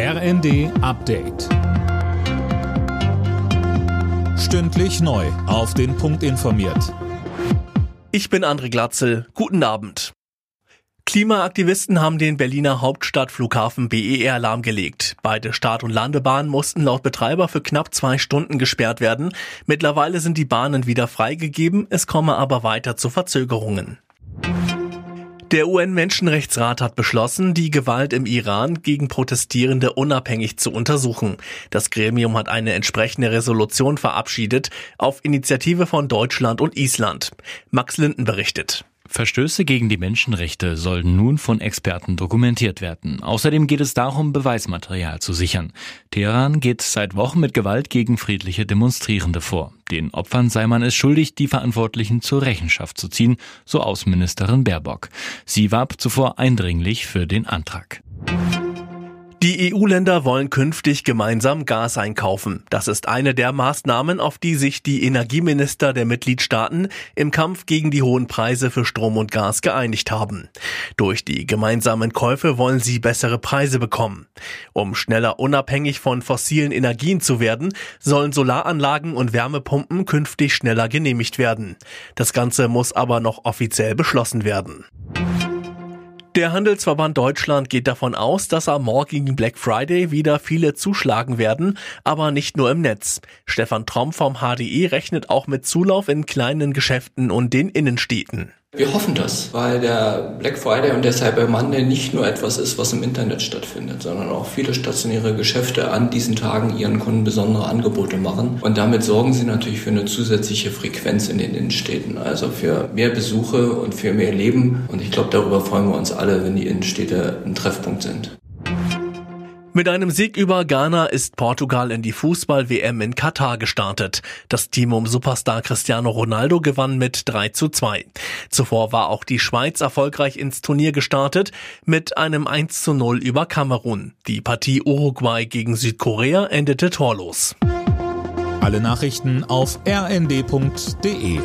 RND Update. Stündlich neu. Auf den Punkt informiert. Ich bin André Glatzel. Guten Abend. Klimaaktivisten haben den Berliner Hauptstadtflughafen BER lahmgelegt. Beide Start- und Landebahnen mussten laut Betreiber für knapp zwei Stunden gesperrt werden. Mittlerweile sind die Bahnen wieder freigegeben, es komme aber weiter zu Verzögerungen. Der UN-Menschenrechtsrat hat beschlossen, die Gewalt im Iran gegen Protestierende unabhängig zu untersuchen. Das Gremium hat eine entsprechende Resolution verabschiedet, auf Initiative von Deutschland und Island. Max Linden berichtet. Verstöße gegen die Menschenrechte sollen nun von Experten dokumentiert werden. Außerdem geht es darum, Beweismaterial zu sichern. Teheran geht seit Wochen mit Gewalt gegen friedliche Demonstrierende vor. Den Opfern sei man es schuldig, die Verantwortlichen zur Rechenschaft zu ziehen, so Außenministerin Baerbock. Sie warb zuvor eindringlich für den Antrag. Die EU-Länder wollen künftig gemeinsam Gas einkaufen. Das ist eine der Maßnahmen, auf die sich die Energieminister der Mitgliedstaaten im Kampf gegen die hohen Preise für Strom und Gas geeinigt haben. Durch die gemeinsamen Käufe wollen sie bessere Preise bekommen. Um schneller unabhängig von fossilen Energien zu werden, sollen Solaranlagen und Wärmepumpen künftig schneller genehmigt werden. Das Ganze muss aber noch offiziell beschlossen werden. Der Handelsverband Deutschland geht davon aus, dass am morgigen Black Friday wieder viele zuschlagen werden, aber nicht nur im Netz. Stefan Tromm vom HDE rechnet auch mit Zulauf in kleinen Geschäften und den Innenstädten. Wir hoffen das, weil der Black Friday und der Cyber Monday nicht nur etwas ist, was im Internet stattfindet, sondern auch viele stationäre Geschäfte an diesen Tagen ihren Kunden besondere Angebote machen. Und damit sorgen sie natürlich für eine zusätzliche Frequenz in den Innenstädten, also für mehr Besuche und für mehr Leben. Und ich glaube, darüber freuen wir uns alle, wenn die Innenstädte ein Treffpunkt sind. Mit einem Sieg über Ghana ist Portugal in die Fußball-WM in Katar gestartet. Das Team um Superstar Cristiano Ronaldo gewann mit 3 zu 2. Zuvor war auch die Schweiz erfolgreich ins Turnier gestartet mit einem 1 zu 0 über Kamerun. Die Partie Uruguay gegen Südkorea endete torlos. Alle Nachrichten auf rnd.de